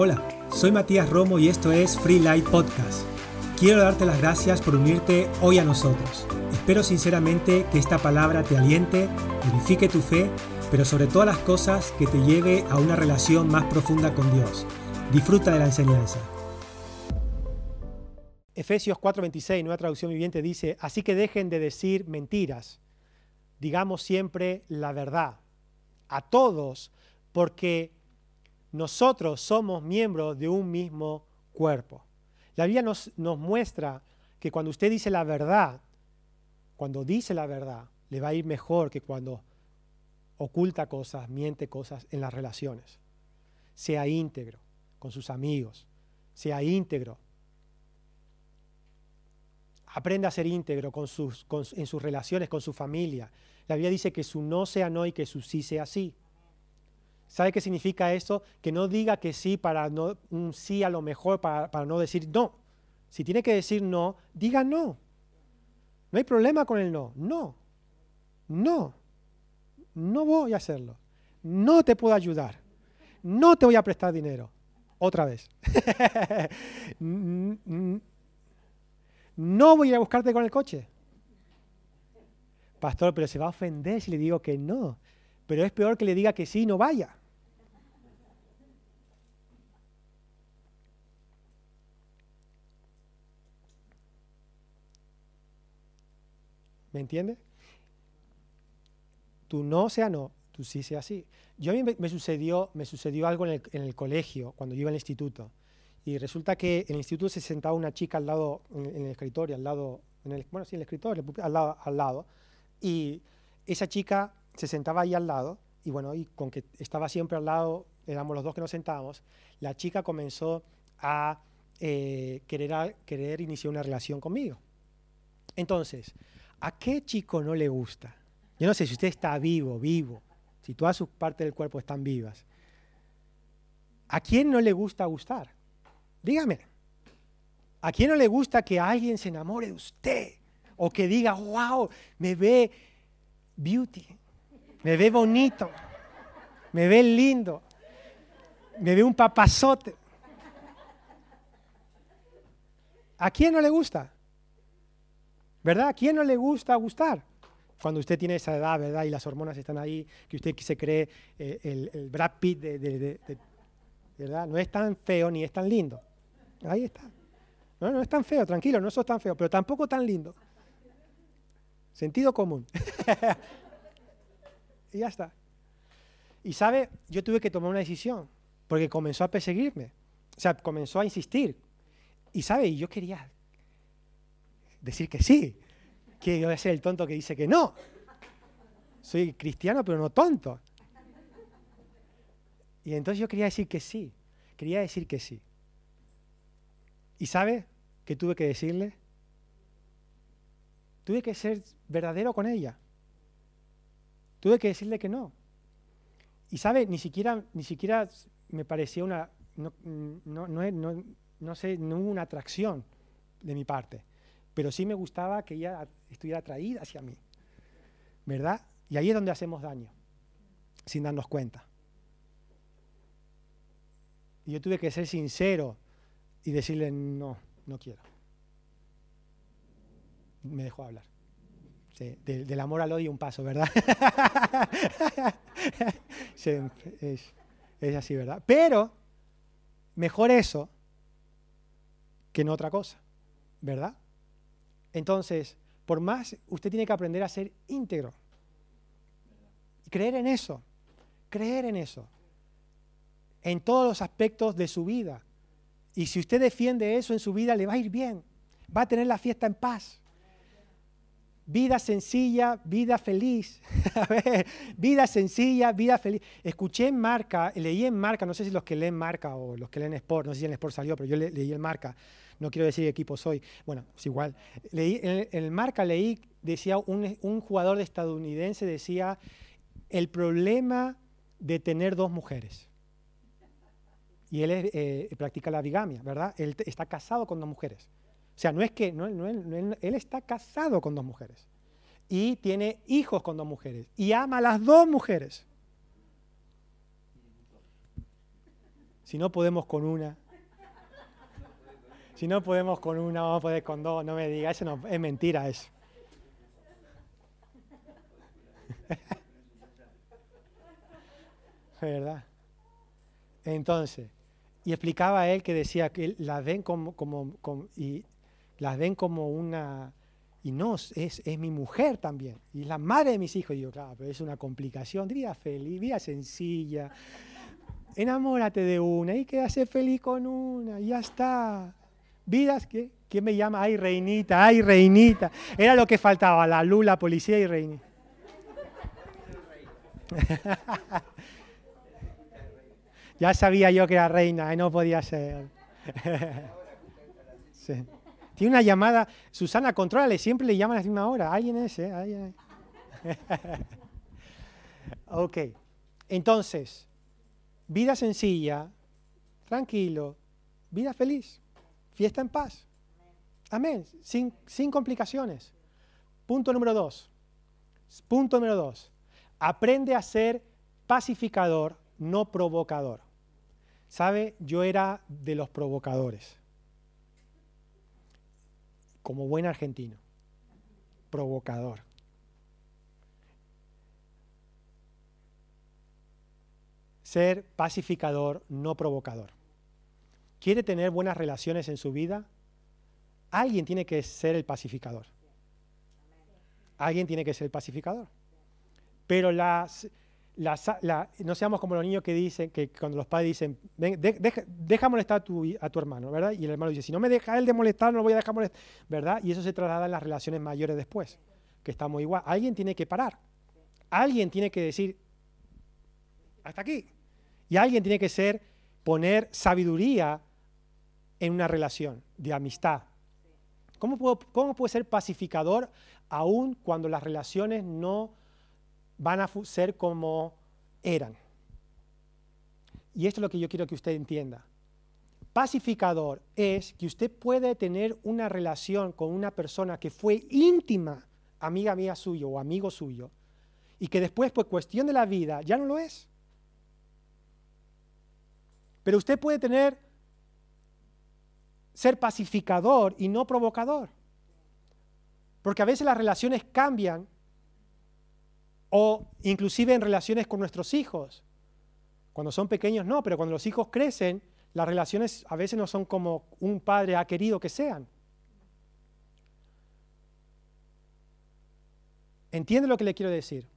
Hola, soy Matías Romo y esto es Free Light Podcast. Quiero darte las gracias por unirte hoy a nosotros. Espero sinceramente que esta palabra te aliente, edifique tu fe, pero sobre todas las cosas que te lleve a una relación más profunda con Dios. Disfruta de la enseñanza. Efesios 4:26, nueva traducción viviente, dice, así que dejen de decir mentiras, digamos siempre la verdad, a todos, porque nosotros somos miembros de un mismo cuerpo. La Biblia nos, muestra que cuando usted dice la verdad, cuando dice la verdad, le va a ir mejor que cuando oculta cosas, miente cosas en las relaciones. Sea íntegro con sus amigos, sea íntegro. Aprenda a ser íntegro en sus relaciones con su familia. La Biblia dice que su no sea no y que su sí sea sí. ¿Sabe qué significa eso? Que no diga que sí para no, un sí a lo mejor, para, para no decir no. Si tiene que decir no, diga no. No hay problema con el no. No. No. No voy a hacerlo. No te puedo ayudar. No te voy a prestar dinero. Otra vez. no voy a ir a buscarte con el coche. Pastor, pero se va a ofender si le digo que no. Pero es peor que le diga que sí y no vaya. ¿Me entiendes? Tú no sea no, tú sí sea sí. Yo a mí me, sucedió, me sucedió algo en el, colegio, cuando yo iba al instituto. Y resulta que en el instituto se sentaba una chica al lado, en, el escritorio, al lado, en el, bueno, sí, en el escritorio, al lado, al lado. Y esa chica se sentaba ahí al lado, y bueno, y con que estaba siempre al lado, éramos los dos que nos sentábamos, la chica comenzó a eh, querer, querer iniciar una relación conmigo. Entonces, ¿A qué chico no le gusta? Yo no sé si usted está vivo, vivo, si todas sus partes del cuerpo están vivas. ¿A quién no le gusta gustar? Dígame. ¿A quién no le gusta que alguien se enamore de usted? O que diga, wow, me ve beauty, me ve bonito, me ve lindo, me ve un papazote. ¿A quién no le gusta? ¿Verdad? ¿A quién no le gusta gustar? Cuando usted tiene esa edad, ¿verdad? Y las hormonas están ahí, que usted se cree eh, el, Brad Pitt de, ¿verdad? No es tan feo ni es tan lindo. Ahí está. No, no es tan feo, tranquilo, no sos tan feo, pero tampoco tan lindo. Sentido común. y ya está. Y sabe, yo tuve que tomar una decisión, porque comenzó a perseguirme. O sea, comenzó a insistir. Y sabe, yo quería, decir que sí, que voy a ser el tonto que dice que no. Soy cristiano, pero no tonto. Y entonces yo quería decir que sí, quería decir que sí. ¿Y sabe qué tuve que decirle? Tuve que ser verdadero con ella. Tuve que decirle que no. Y sabe, ni siquiera, ni siquiera me parecía una, no, no, no, no sé, no hubo una atracción de mi parte pero sí me gustaba que ella estuviera atraída hacia mí. ¿Verdad? Y ahí es donde hacemos daño, sin darnos cuenta. Y yo tuve que ser sincero y decirle, no, no quiero. Me dejó hablar. del amor al odio un paso, ¿verdad? es, es así, ¿verdad? Pero mejor eso que no otra cosa, ¿verdad? Entonces, por más, usted tiene que aprender a ser íntegro. Creer en eso, creer en eso, en todos los aspectos de su vida. Y si usted defiende eso en su vida, le va a ir bien, va a tener la fiesta en paz. Vida sencilla, vida feliz. vida sencilla, vida feliz. Escuché en Marca, leí en Marca, no sé si los que leen Marca o los que leen Sport, no sé si en Sport salió, pero yo leí en Marca no quiero decir equipo soy, bueno, es igual. Leí, en, el marca leí, decía un, jugador estadounidense, decía, el problema de tener dos mujeres. Y él eh, practica la bigamia, ¿verdad? Él está casado con dos mujeres. O sea, no es que, no, él está casado con dos mujeres. Y tiene hijos con dos mujeres. Y ama a las dos mujeres. Si no podemos con una. Si no podemos con una, vamos a poder con dos. No me diga, eso no, es mentira eso. ¿Verdad? Entonces, y explicaba él que decía que las ven como, como, y las ven como una, y no, es, es mi mujer también, y es la madre de mis hijos. Y yo, claro, pero es una complicación, vida feliz, vida sencilla, enamórate de una y quédase feliz con una, y ya está. Vidas que, ¿quién me llama? Ay, reinita, ay, reinita. Era lo que faltaba, la lula, policía y reinita. ya sabía yo que era reina y no podía ser. Tiene una llamada, Susana, contrólale, siempre le llaman a la misma hora. Alguien es, ¿eh? ¿Alguien ok, entonces, vida sencilla, tranquilo, vida feliz, fiesta en paz. Amén, sin, complicaciones. Punto número dos. Punto número dos. Aprende a ser pacificador, no provocador. ¿Sabe? Yo era de los provocadores. Como buen argentino. Provocador. Ser pacificador, no provocador. ¿Quiere tener buenas relaciones en su vida? Alguien tiene que ser el pacificador. Alguien tiene que ser el pacificador. Pero las, no seamos como los niños que dicen, que cuando los padres dicen, deja, molestar a tu, a tu, hermano, ¿verdad? Y el hermano dice, si no me deja él de molestar, no lo voy a dejar molestar, ¿verdad? Y eso se traslada en las relaciones mayores después, que estamos igual. Alguien tiene que parar. Alguien tiene que decir, hasta aquí. Y alguien tiene que ser, poner sabiduría en una relación de amistad. ¿Cómo, puedo, cómo puede ser pacificador aún cuando las relaciones no van a ser como eran. Y esto es lo que yo quiero que usted entienda. Pacificador es que usted puede tener una relación con una persona que fue íntima, amiga mía suyo o amigo suyo, y que después, por cuestión de la vida, ya no lo es. Pero usted puede tener, ser pacificador y no provocador. Porque a veces las relaciones cambian o inclusive en relaciones con nuestros hijos. Cuando son pequeños no, pero cuando los hijos crecen, las relaciones a veces no son como un padre ha querido que sean. ¿Entiende lo que le quiero decir?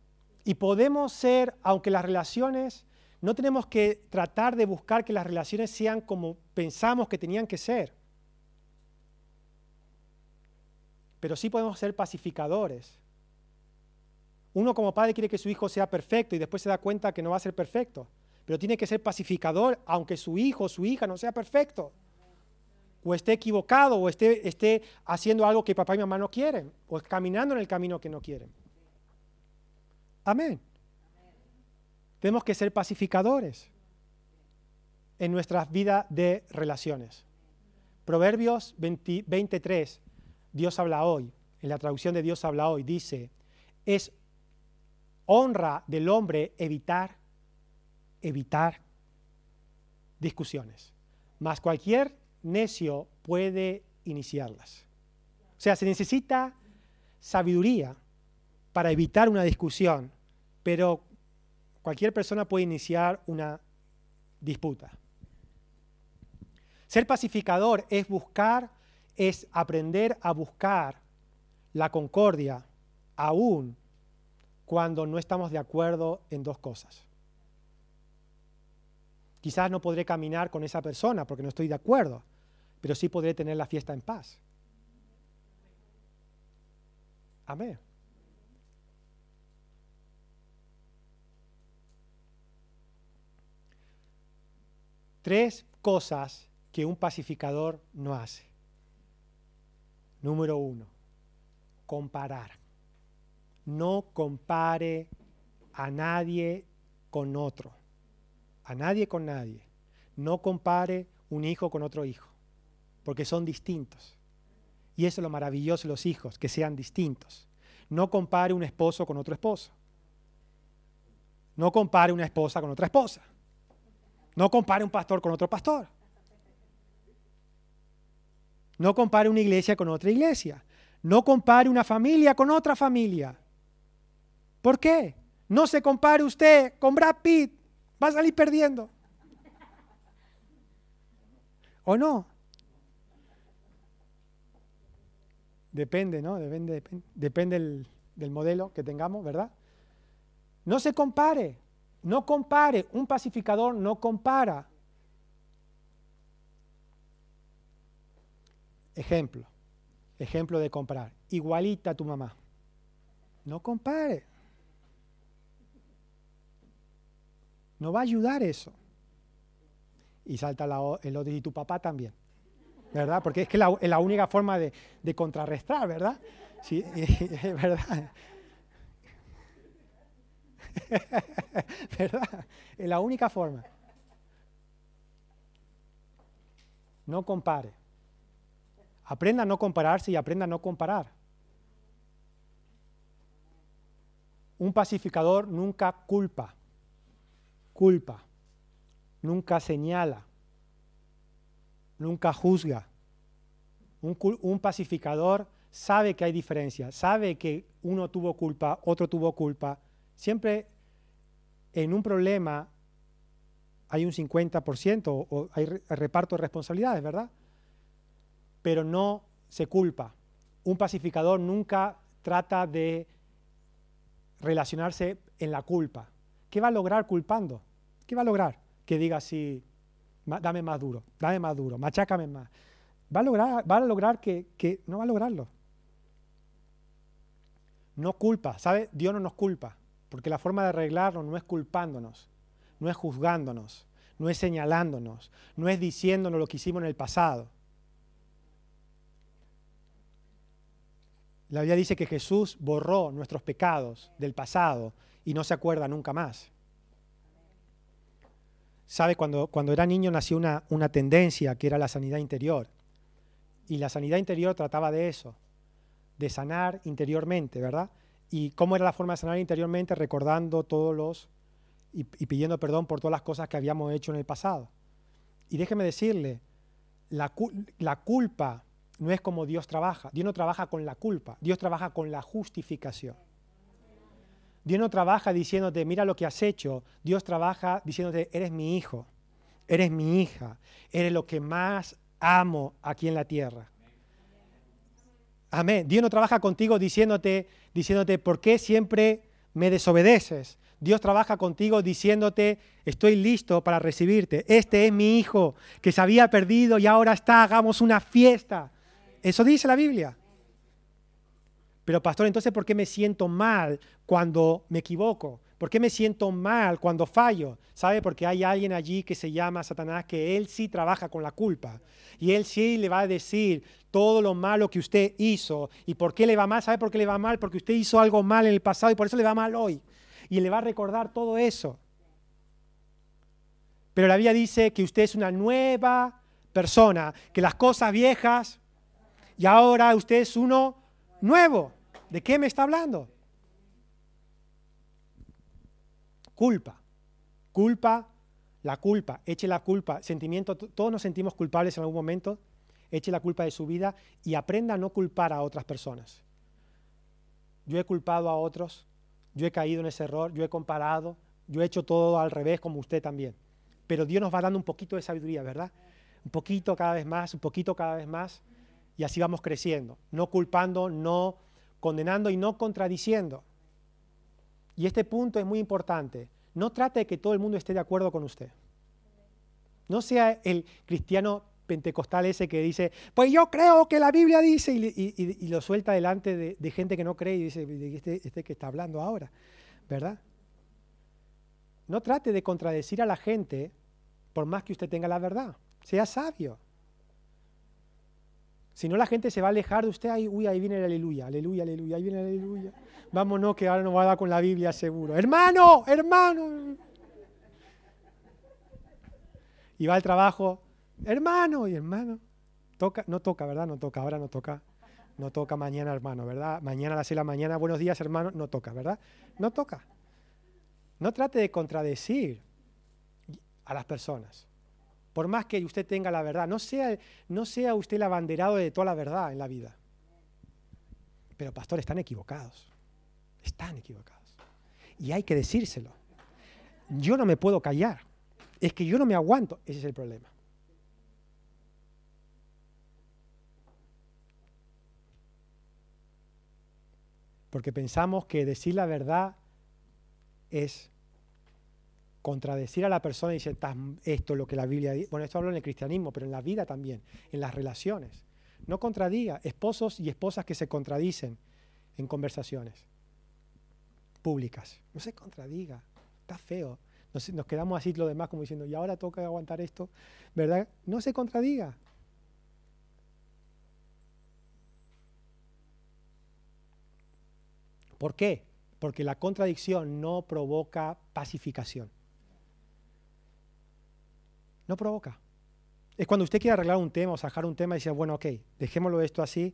Y podemos ser, aunque las relaciones, no tenemos que tratar de buscar que las relaciones sean como pensamos que tenían que ser. Pero sí podemos ser pacificadores uno como padre quiere que su hijo sea perfecto y después se da cuenta que no va a ser perfecto. Pero tiene que ser pacificador aunque su hijo o su hija no sea perfecto. O esté equivocado o esté, esté haciendo algo que papá y mamá no quieren. O caminando en el camino que no quieren. Amén. Tenemos que ser pacificadores en nuestras vidas de relaciones. Proverbios 23, Dios habla hoy, en la traducción de Dios habla hoy, dice, es honra del hombre evitar, evitar discusiones. Mas cualquier necio puede iniciarlas. O sea, se necesita sabiduría para evitar una discusión, pero cualquier persona puede iniciar una disputa. Ser pacificador es buscar, es aprender a buscar la concordia aún cuando no estamos de acuerdo en dos cosas. Quizás no podré caminar con esa persona porque no estoy de acuerdo, pero sí podré tener la fiesta en paz. Amén. Tres cosas que un pacificador no hace. Número uno, comparar no compare a nadie con otro, a nadie con nadie. No compare un hijo con otro hijo, porque son distintos. Y eso es lo maravilloso de los hijos, que sean distintos. No compare un esposo con otro esposo. No compare una esposa con otra esposa. No compare un pastor con otro pastor. No compare una iglesia con otra iglesia. No compare una familia con otra familia. ¿Por qué? No se compare usted con Brad Pitt. Va a salir perdiendo. ¿O no? Depende, ¿no? Depende, del modelo que tengamos, ¿verdad? No se compare. No compare. Un pacificador no compara. Ejemplo. Ejemplo de comprar. Igualita a tu mamá. No compare. No va a ayudar eso. Y salta el otro y tu papá también. ¿Verdad? Porque es que es la única forma de, contrarrestar, ¿verdad? Sí, es verdad. ¿Verdad? Es la única forma. No compare. Aprenda a no compararse y aprenda a no comparar. Un pacificador nunca culpa, culpa, nunca señala, nunca juzga. Un, pacificador sabe que hay diferencias, sabe que uno tuvo culpa, otro tuvo culpa. Siempre en un problema hay un 50% o hay reparto de responsabilidades, ¿verdad? Pero no se culpa. Un pacificador nunca trata de relacionarse en la culpa. ¿Qué va a lograr culpando? ¿Qué va a lograr? Que diga así, dame más duro, dame más duro, machácame más. Va a lograr, va a lograr que, que no va a lograrlo. No culpa, ¿sabe? Dios no nos culpa, porque la forma de arreglarlo no es culpándonos, no es juzgándonos, no es señalándonos, no es diciéndonos lo que hicimos en el pasado. La Biblia dice que Jesús borró nuestros pecados del pasado y no se acuerda nunca más. Sabe, cuando, cuando era niño nació una, una tendencia que era la sanidad interior. Y la sanidad interior trataba de eso, de sanar interiormente, ¿verdad? ¿Y cómo era la forma de sanar interiormente? Recordando todos los y, pidiendo perdón por todas las cosas que habíamos hecho en el pasado. Y déjeme decirle, la, la culpa no es como Dios trabaja. Dios no trabaja con la culpa, Dios trabaja con la justificación. Dios no trabaja diciéndote, mira lo que has hecho. Dios trabaja diciéndote, eres mi hijo, eres mi hija, eres lo que más amo aquí en la tierra. Amén. Dios no trabaja contigo diciéndote, diciéndote, ¿por qué siempre me desobedeces? Dios trabaja contigo diciéndote, estoy listo para recibirte. Este es mi hijo que se había perdido y ahora está, hagamos una fiesta. Eso dice la Biblia. Pero pastor, entonces, ¿por qué me siento mal cuando me equivoco? ¿Por qué me siento mal cuando fallo? ¿Sabe? Porque hay alguien allí que se llama Satanás, que él sí trabaja con la culpa. Y él sí le va a decir todo lo malo que usted hizo. ¿Y por qué le va mal? ¿Sabe por qué le va mal? Porque usted hizo algo mal en el pasado y por eso le va mal hoy. Y le va a recordar todo eso. Pero la Biblia dice que usted es una nueva persona, que las cosas viejas y ahora usted es uno nuevo. ¿De qué me está hablando? Culpa. Culpa, la culpa. Eche la culpa. Sentimiento, todos nos sentimos culpables en algún momento. Eche la culpa de su vida y aprenda a no culpar a otras personas. Yo he culpado a otros, yo he caído en ese error, yo he comparado, yo he hecho todo al revés como usted también. Pero Dios nos va dando un poquito de sabiduría, ¿verdad? Un poquito cada vez más, un poquito cada vez más y así vamos creciendo, no culpando, no condenando y no contradiciendo. Y este punto es muy importante. No trate de que todo el mundo esté de acuerdo con usted. No sea el cristiano pentecostal ese que dice, pues yo creo que la Biblia dice, y, lo suelta delante de, gente que no cree y dice, este, este que está hablando ahora, ¿verdad? No trate de contradecir a la gente por más que usted tenga la verdad. Sea sabio. Si no, la gente se va a alejar de usted. Ay, uy, ahí viene el aleluya, aleluya, aleluya, ahí viene el aleluya. Vámonos, que ahora nos va a dar con la Biblia seguro. Hermano, hermano. Y va al trabajo, hermano, y hermano. Toca, no toca, ¿verdad? No toca, ahora no toca. No toca mañana, hermano, ¿verdad? Mañana a las 6 de la mañana, buenos días, hermano. No toca, ¿verdad? No toca. No trate de contradecir. a las personas. Por más que usted tenga la verdad, no sea, no sea usted el abanderado de toda la verdad en la vida. Pero pastor, están equivocados. Están equivocados. Y hay que decírselo. Yo no me puedo callar. Es que yo no me aguanto. Ese es el problema. Porque pensamos que decir la verdad es contradecir a la persona y decir, esto es lo que la Biblia dice. Bueno, esto hablo en el cristianismo, pero en la vida también, en las relaciones. No contradiga, esposos y esposas que se contradicen en conversaciones públicas. No se contradiga, está feo. Nos, nos quedamos así lo demás como diciendo, y ahora toca aguantar esto, ¿verdad? No se contradiga. ¿Por qué? Porque la contradicción no provoca pacificación. No provoca. Es cuando usted quiere arreglar un tema o sacar un tema y dice, bueno, ok, dejémoslo esto así,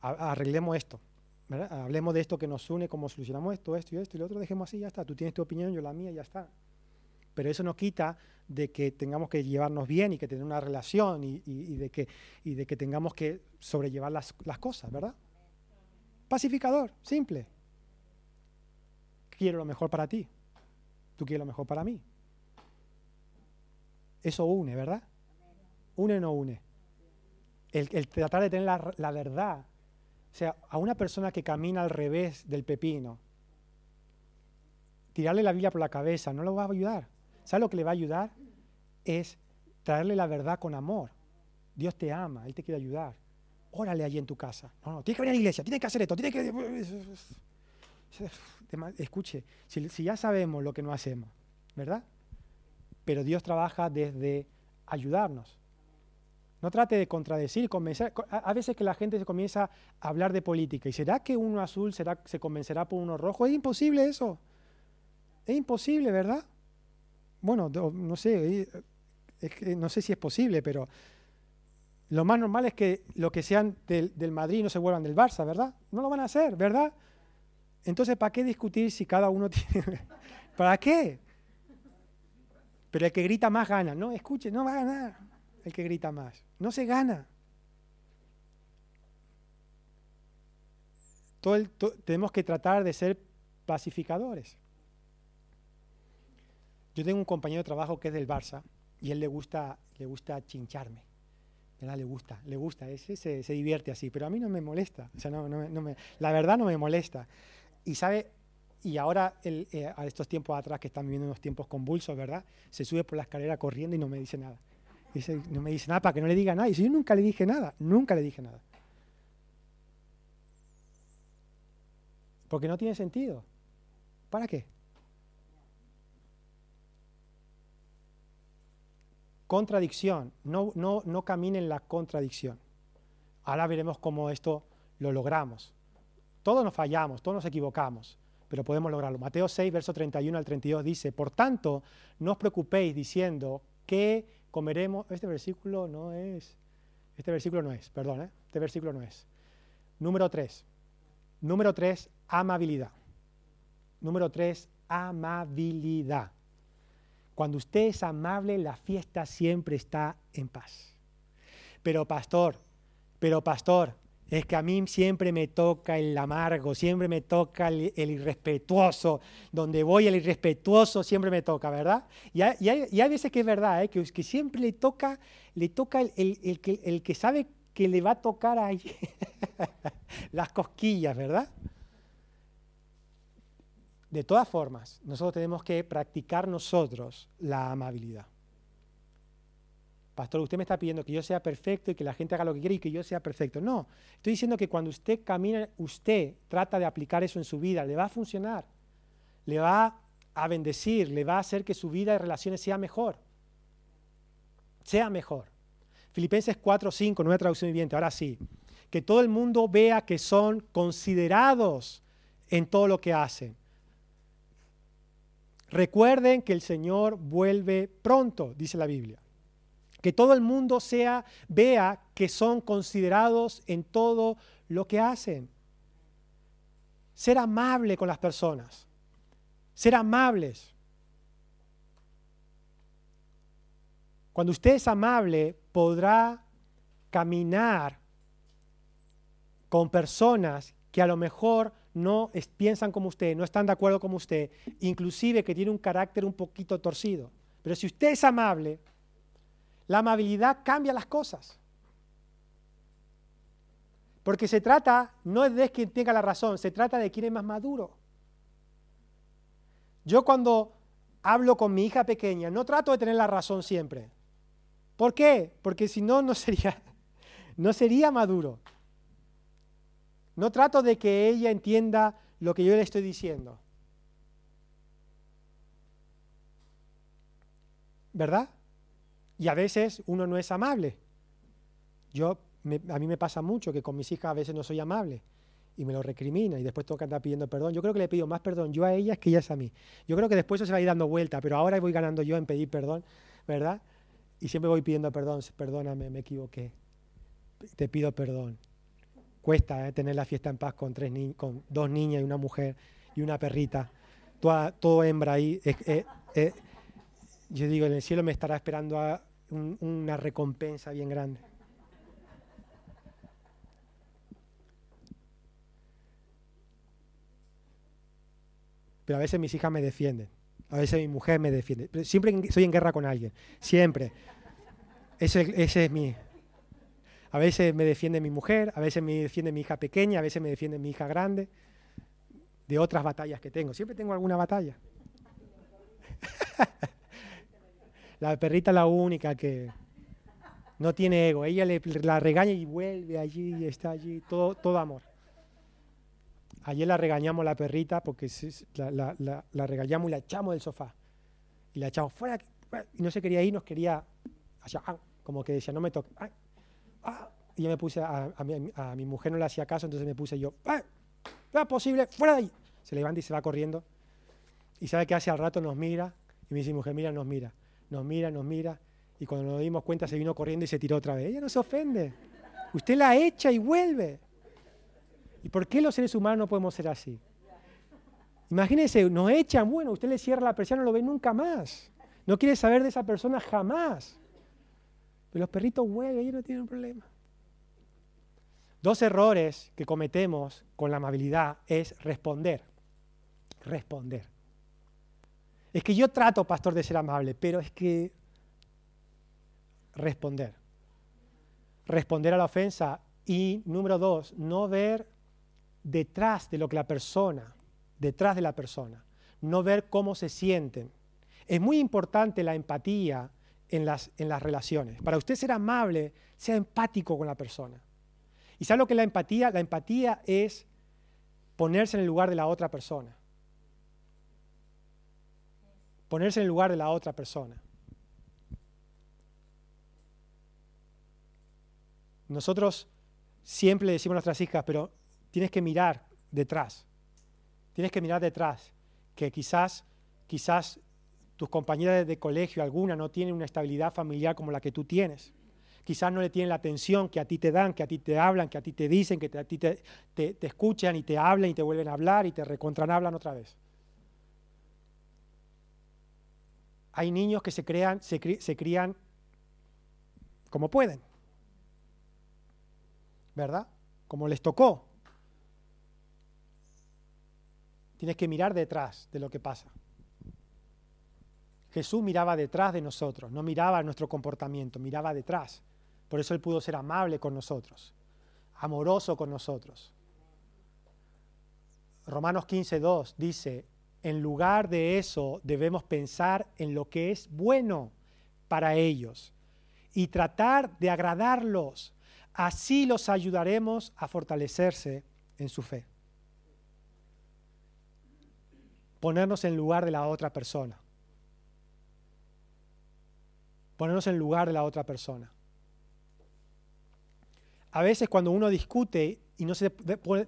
arreglemos esto. Hablemos de esto que nos une, cómo solucionamos esto, esto y esto y lo otro, dejemos así, ya está. Tú tienes tu opinión, yo la mía, ya está. Pero eso no quita de que tengamos que llevarnos bien y que tener una relación y, de, que, y de que tengamos que sobrellevar las, las cosas, ¿verdad? Pacificador, simple quiero lo mejor para ti. Tú quieres lo mejor para mí. Eso une, ¿verdad? Une o no une. El, tratar de tener la, verdad. O sea, a una persona que camina al revés del pepino, tirarle la Biblia por la cabeza no lo va a ayudar. ¿Sabe lo que le va a ayudar? Es traerle la verdad con amor. Dios te ama, Él te quiere ayudar. Órale allí en tu casa. No, no, tienes que venir a la iglesia, tienes que hacer esto, tienes que escuche, si, ya sabemos lo que no hacemos, ¿verdad? Pero Dios trabaja desde ayudarnos. No trate de contradecir, convencer. A, veces que la gente se comienza a hablar de política. ¿Y será que uno azul será, se convencerá por uno rojo? Es imposible eso. Es imposible, ¿verdad? Bueno, no sé, no sé si es posible, pero lo más normal es que los que sean del, del Madrid no se vuelvan del Barça, ¿verdad? No lo van a hacer, ¿verdad? Entonces, ¿para qué discutir si cada uno tiene... ¿Para qué? Pero el que grita más gana. No, escuche, no va a ganar el que grita más. No se gana. tenemos que tratar de ser pacificadores. Yo tengo un compañero de trabajo que es del Barça y él le gusta, le gusta chincharme. Le gusta, le gusta, ese se, divierte así, pero a mí no me molesta. O sea, no me, la verdad no me molesta. Y sabe, y ahora eh, a estos tiempos atrás que están viviendo unos tiempos convulsos, ¿verdad? Se sube por la escalera corriendo y no me dice nada. No me dice nada para que no le diga nada. Y yo nunca le dije nada, nunca le dije nada. Porque no tiene sentido. ¿Para qué? Contradicción. No, no, no camine en la contradicción. Ahora veremos cómo esto lo logramos. Todos nos fallamos, todos nos equivocamos, pero podemos lograrlo. Mateo 6, verso 31 al 32 dice, por tanto, no os preocupéis diciendo que comeremos, este versículo no es, este versículo no es, perdón, ¿eh? este versículo no es. Número 3, número 3, amabilidad. Número 3, amabilidad. Cuando usted es amable, la fiesta siempre está en paz. Pero pastor, pero pastor, es que a mí siempre me toca el amargo, siempre me toca el, irrespetuoso. Donde voy el irrespetuoso siempre me toca, ¿verdad? Y hay, veces que es verdad, ¿eh? que, que, siempre le toca, le toca el, que, el que sabe que le va a tocar ahí las cosquillas, ¿verdad? De todas formas, nosotros tenemos que practicar nosotros la amabilidad. Pastor, usted me está pidiendo que yo sea perfecto y que la gente haga lo que quiere y que yo sea perfecto. No, estoy diciendo que cuando usted camina, usted trata de aplicar eso en su vida, le va a funcionar, le va a bendecir, le va a hacer que su vida y relaciones sea mejor. Sea mejor. Filipenses 4, 5, nueva traducción viviente, ahora sí. Que todo el mundo vea que son considerados en todo lo que hacen. Recuerden que el Señor vuelve pronto, dice la Biblia que todo el mundo sea, vea que son considerados en todo lo que hacen. Ser amable con las personas. Ser amables. Cuando usted es amable, podrá caminar con personas que a lo mejor no piensan como usted, no están de acuerdo con usted, inclusive que tiene un carácter un poquito torcido. Pero si usted es amable, la amabilidad cambia las cosas. Porque se trata no es de quien tenga la razón, se trata de quién es más maduro. Yo cuando hablo con mi hija pequeña, no trato de tener la razón siempre. ¿Por qué? Porque si no, no sería, no sería maduro. No trato de que ella entienda lo que yo le estoy diciendo. ¿Verdad? Y a veces uno no es amable. Yo, a mí me pasa mucho que con mis hijas a veces no soy amable y me lo recrimina y después tengo que andar pidiendo perdón. Yo creo que le pido más perdón yo a ellas que ellas a mí. Yo creo que después eso se va a ir dando vuelta, pero ahora voy ganando yo en pedir perdón, ¿verdad? Y siempre voy pidiendo perdón, perdóname, me equivoqué. Te pido perdón. Cuesta ¿eh? tener la fiesta en paz con, tres con dos niñas y una mujer y una perrita. todo hembra ahí. yo digo, en el cielo me estará esperando una recompensa bien grande. Pero a veces mis hijas me defienden. A veces mi mujer me defiende. Siempre soy en guerra con alguien. Siempre. Ese, ese es mi. A veces me defiende mi mujer, a veces me defiende mi hija pequeña, a veces me defiende mi hija grande. De otras batallas que tengo. Siempre tengo alguna batalla. la perrita la única que no tiene ego. Ella le, la regaña y vuelve allí y está allí. Todo, todo amor. Ayer la regañamos la perrita porque la, regañamos y la echamos del sofá. Y la echamos fuera. Y no se quería ir, nos quería allá, ah, como que decía, no me toque. Ah, ah. Y yo me puse, a, mi, mujer no le hacía caso, entonces me puse yo, no es posible, fuera de ahí. Se levanta y se va corriendo. Y sabe que hace al rato nos mira, y me dice, mujer, mira, nos mira, nos mira, nos mira. Y cuando nos dimos cuenta se vino corriendo y se tiró otra vez. Ella no se ofende. Usted la echa y vuelve. ¿Y por qué los seres humanos no podemos ser así? Imagínense, nos echan, bueno, usted le cierra la persiana, no lo ve nunca más. No quiere saber de esa persona jamás. Pero los perritos vuelven, ellos no tienen problema. Dos errores que cometemos con la amabilidad es responder. Responder. Es que yo trato, pastor, de ser amable, pero es que responder. Responder a la ofensa. Y número dos, no ver detrás de lo que la persona, detrás de la persona, no ver cómo se sienten. Es muy importante la empatía en las, en las relaciones. Para usted ser amable, sea empático con la persona. ¿Y sabe lo que es la empatía? La empatía es ponerse en el lugar de la otra persona. Ponerse en el lugar de la otra persona. Nosotros siempre decimos a nuestras hijas, pero tienes que mirar detrás. Tienes que mirar detrás, que quizás, quizás tus compañeras de colegio, alguna, no tienen una estabilidad familiar como la que tú tienes. Quizás no le tienen la atención que a ti te dan, que a ti te hablan, que a ti te dicen, que a ti te, escuchan y te hablan y te vuelven a hablar y te recontran hablan otra vez. Hay niños que se, crean, se, crían como pueden, ¿verdad? Como les tocó. Tienes que mirar detrás de lo que pasa. Jesús miraba detrás de nosotros, no miraba nuestro comportamiento, miraba detrás. Por eso Él pudo ser amable con nosotros, amoroso con nosotros. Romanos 15.2 dice, en lugar de eso debemos pensar en lo que es bueno para ellos y tratar de agradarlos. Así los ayudaremos a fortalecerse en su fe ponernos en lugar de la otra persona. Ponernos en lugar de la otra persona. A veces cuando uno discute y no se,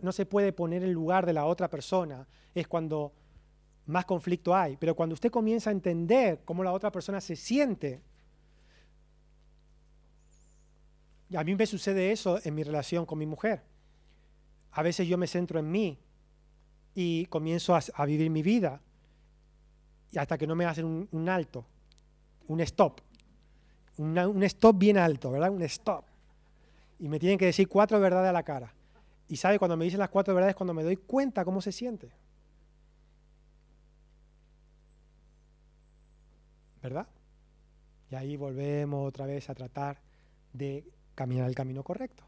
no se puede poner en lugar de la otra persona, es cuando más conflicto hay. Pero cuando usted comienza a entender cómo la otra persona se siente, y a mí me sucede eso en mi relación con mi mujer. A veces yo me centro en mí y comienzo a, vivir mi vida. Y hasta que no me hacen un, alto, un stop. un stop bien alto, ¿verdad? Un stop. Y me tienen que decir cuatro verdades a la cara. Y sabe, cuando me dicen las cuatro verdades, cuando me doy cuenta cómo se siente. ¿Verdad? Y ahí volvemos otra vez a tratar de caminar el camino correcto.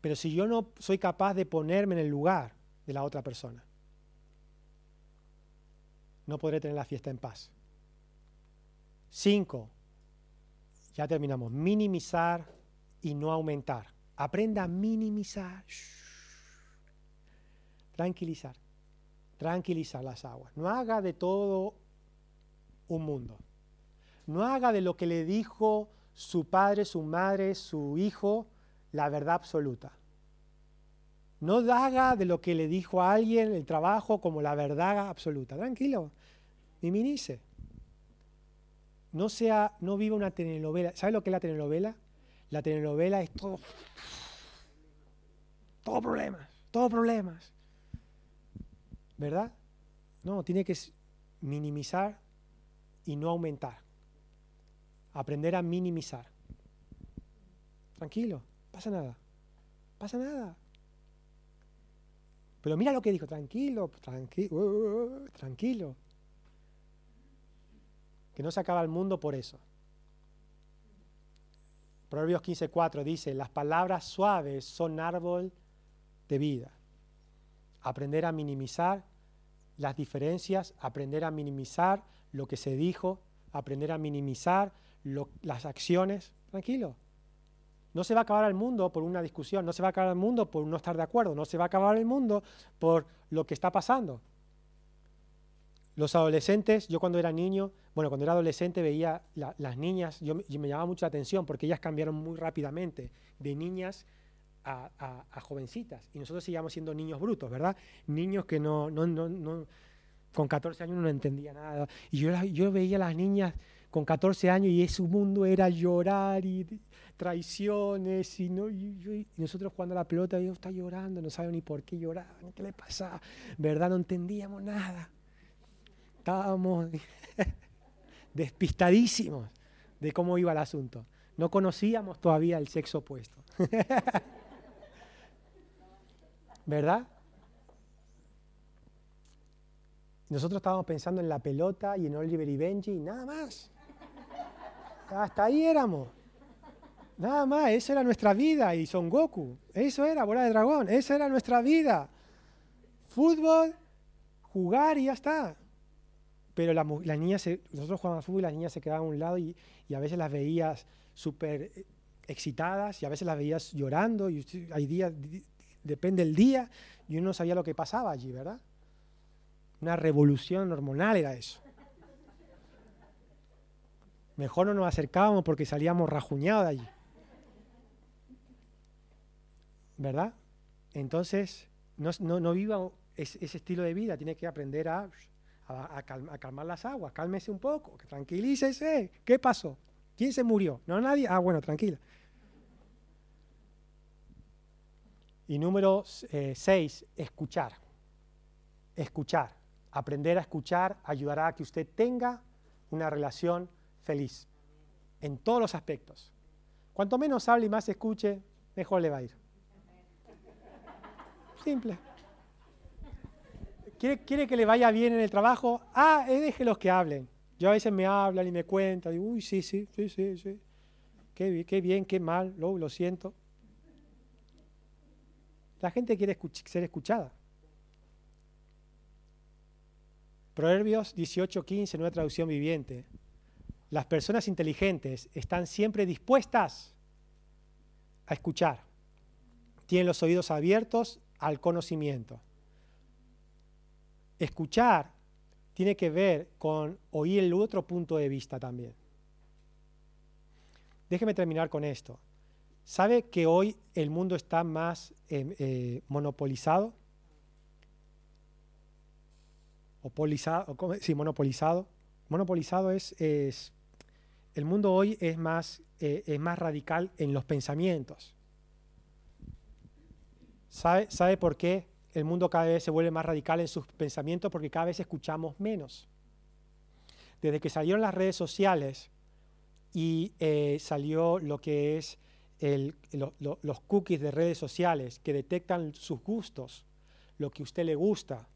Pero si yo no soy capaz de ponerme en el lugar de la otra persona, no podré tener la fiesta en paz. Cinco, ya terminamos, minimizar y no aumentar. Aprenda a minimizar, tranquilizar, tranquilizar las aguas. No haga de todo un mundo. No haga de lo que le dijo su padre, su madre, su hijo, la verdad absoluta. No haga de lo que le dijo a alguien el trabajo como la verdad absoluta. Tranquilo, minimice. No sea, no viva una telenovela. ¿Sabe lo que es la telenovela? La telenovela es todo, todo problemas, todo problemas. ¿Verdad? No, tiene que minimizar y no aumentar. Aprender a minimizar. Tranquilo, pasa nada. Pasa nada. Pero mira lo que dijo, tranquilo, tranquilo, uh, tranquilo. Que no se acaba el mundo por eso. Proverbios 15:4 dice, las palabras suaves son árbol de vida. Aprender a minimizar las diferencias, aprender a minimizar lo que se dijo, aprender a minimizar las acciones, tranquilo. No se va a acabar el mundo por una discusión, no se va a acabar el mundo por no estar de acuerdo, no se va a acabar el mundo por lo que está pasando. Los adolescentes, yo cuando era niño, bueno, cuando era adolescente veía las niñas, yo, me llamaba mucho la atención porque ellas cambiaron muy rápidamente de niñas a, jovencitas y nosotros seguíamos siendo niños brutos, ¿verdad? Niños que no, con 14 años no entendía nada. Y yo, yo veía a las niñas con 14 años y su mundo era llorar y traiciones y, no, y, nosotros jugando a la pelota, yo está llorando, no sabe ni por qué lloraba, ni qué le pasaba, ¿verdad? No entendíamos nada. Estábamos despistadísimos de cómo iba el asunto. No conocíamos todavía el sexo opuesto. ¿Verdad? Nosotros estábamos pensando en la pelota y en Oliver y Benji y nada más. Hasta ahí éramos. Nada más, esa era nuestra vida y Son Goku. Eso era, bola de dragón, esa era nuestra vida. Fútbol, jugar y ya está. Pero las niñas, nosotros jugábamos fútbol y las niñas se quedaban a un lado y, a veces las veías súper eh, excitadas y a veces las veías llorando y hay días, depende del día, y uno no sabía lo que pasaba allí, ¿verdad? Una revolución hormonal era eso. Mejor no nos acercábamos porque salíamos rajuñados de allí. ¿Verdad? Entonces, no, viva ese, estilo de vida, tiene que aprender a, calmar las aguas, cálmese un poco, tranquilícese. ¿Qué pasó? ¿Quién se murió? ¿No nadie? Ah, bueno, tranquila. Y número 6, eh, escuchar. Escuchar. Aprender a escuchar ayudará a que usted tenga una relación feliz en todos los aspectos. Cuanto menos hable y más escuche, mejor le va a ir. Simple. ¿Quiere, que le vaya bien en el trabajo? Ah, eh, déjelos que hablen. Yo a veces me hablan y me cuentan, digo, uy, sí, sí, sí, sí, sí. Qué, bien, qué mal, lo, lo siento. La gente quiere ser escuchada. Proverbios 18:15, nueva traducción viviente. Las personas inteligentes están siempre dispuestas a escuchar. Tienen los oídos abiertos al conocimiento. Escuchar tiene que ver con oír el otro punto de vista también. Déjeme terminar con esto. ¿Sabe que hoy el mundo está más eh, eh, monopolizado? O polizado, sí, monopolizado. Monopolizado es, es, el mundo hoy es más, eh, es más radical en los pensamientos. ¿Sabe, ¿Sabe por qué el mundo cada vez se vuelve más radical en sus pensamientos? Porque cada vez escuchamos menos. Desde que salieron las redes sociales, y eh, salió lo que es los cookies de redes sociales que detectan sus gustos, lo que a usted le gusta.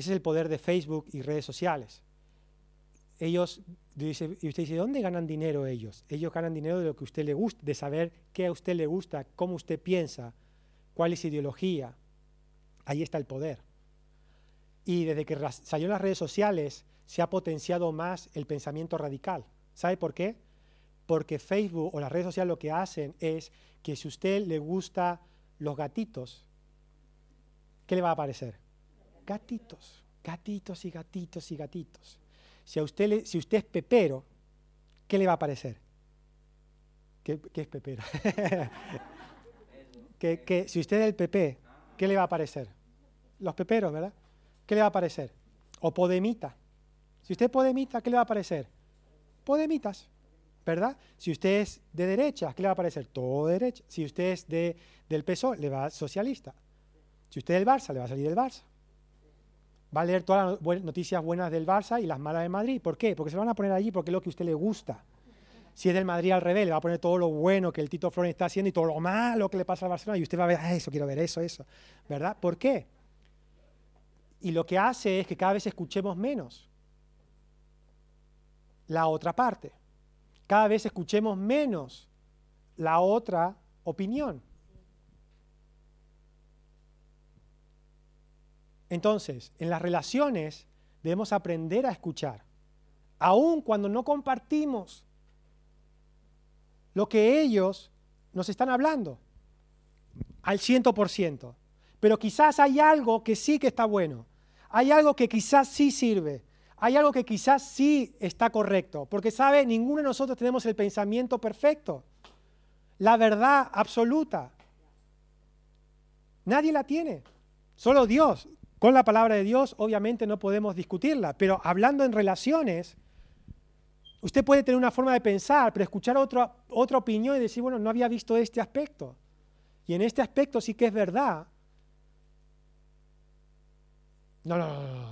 Ese es el poder de Facebook y redes sociales. Ellos, y usted dice, ¿dónde ganan dinero ellos? Ellos ganan dinero de lo que a usted le gusta, de saber qué a usted le gusta, cómo usted piensa, cuál es su ideología. Ahí está el poder. Y desde que salió las redes sociales se ha potenciado más el pensamiento radical. ¿Sabe por qué? Porque Facebook o las redes sociales lo que hacen es que si a usted le gusta los gatitos, ¿qué le va a aparecer? Gatitos, gatitos y gatitos y gatitos. Si, usted es pepero, ¿qué le va a aparecer? ¿Qué, es pepero? que, si usted es el PP, ¿qué le va a aparecer? Los peperos, ¿verdad? ¿Qué le va a aparecer? O podemita. Si usted es podemita, ¿qué le va a aparecer? Podemitas, ¿verdad? Si usted es de derecha, ¿qué le va a aparecer? Todo de derecha. Si usted es de, del PSOE, le va a socialista. Si usted es del Barça, le va a salir del Barça. Va a leer todas las noticias buenas del Barça y las malas de Madrid. ¿Por qué? Porque se van a poner allí porque es lo que a usted le gusta. Si es del Madrid al revés, le va a poner todo lo bueno que el Tito Flores está haciendo y todo lo malo que le pasa al Barcelona y usted va a ver, "Ah, eso, quiero ver eso, eso. ¿Verdad? ¿Por qué? Y lo que hace es que cada vez escuchemos menos la otra parte. Cada vez escuchemos menos la otra opinión. Entonces, en las relaciones debemos aprender a escuchar, aun cuando no compartimos lo que ellos nos están hablando al 100%. Pero quizás hay algo que sí que está bueno, hay algo que quizás sí sirve, hay algo que quizás sí está correcto, porque sabe, ninguno de nosotros tenemos el pensamiento perfecto, la verdad absoluta. Nadie la tiene, solo Dios. Con la palabra de Dios obviamente no podemos discutirla, pero hablando en relaciones, usted puede tener una forma de pensar, pero escuchar otra, otra opinión y decir, bueno, no había visto este aspecto. Y en este aspecto sí que es verdad. No, no, no, no,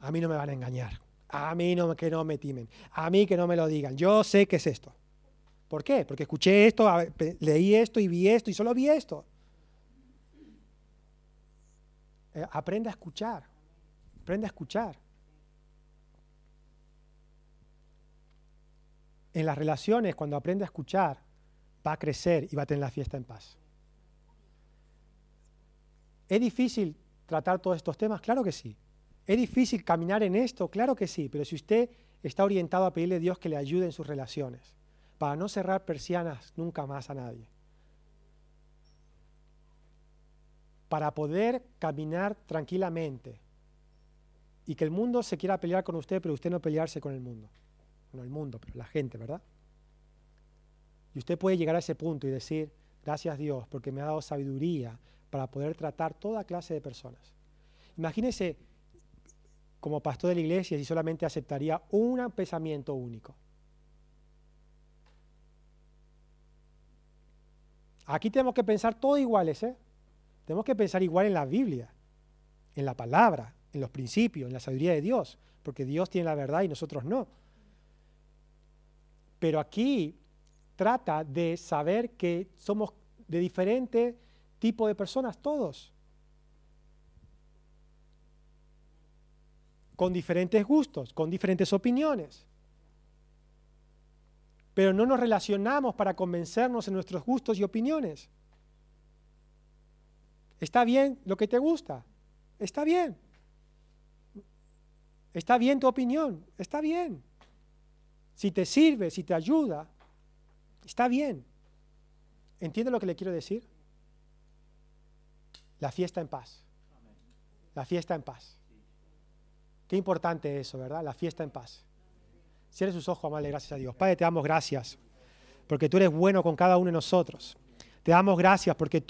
a mí no me van a engañar. A mí no, que no me timen. A mí que no me lo digan. Yo sé qué es esto. ¿Por qué? Porque escuché esto, leí esto y vi esto y solo vi esto. Eh, aprende a escuchar. Aprende a escuchar. En las relaciones, cuando aprende a escuchar, va a crecer y va a tener la fiesta en paz. ¿Es difícil tratar todos estos temas? Claro que sí. ¿Es difícil caminar en esto? Claro que sí. Pero si usted está orientado a pedirle a Dios que le ayude en sus relaciones, para no cerrar persianas nunca más a nadie, para poder caminar tranquilamente y que el mundo se quiera pelear con usted, pero usted no pelearse con el mundo. No el mundo, pero la gente, ¿verdad? Y usted puede llegar a ese punto y decir, gracias Dios, porque me ha dado sabiduría para poder tratar toda clase de personas. Imagínese como pastor de la iglesia si solamente aceptaría un pensamiento único. Aquí tenemos que pensar todos iguales, ¿eh? Tenemos que pensar igual en la Biblia, en la palabra, en los principios, en la sabiduría de Dios, porque Dios tiene la verdad y nosotros no. Pero aquí trata de saber que somos de diferente tipo de personas todos, con diferentes gustos, con diferentes opiniones. Pero no nos relacionamos para convencernos en nuestros gustos y opiniones. ¿Está bien lo que te gusta? Está bien. Está bien tu opinión, está bien. Si te sirve, si te ayuda, está bien. ¿Entiende lo que le quiero decir? La fiesta en paz. La fiesta en paz. Qué importante eso, ¿verdad? La fiesta en paz. Cierre sus ojos, amable, gracias a Dios. Padre, te damos gracias porque tú eres bueno con cada uno de nosotros. Te damos gracias porque tú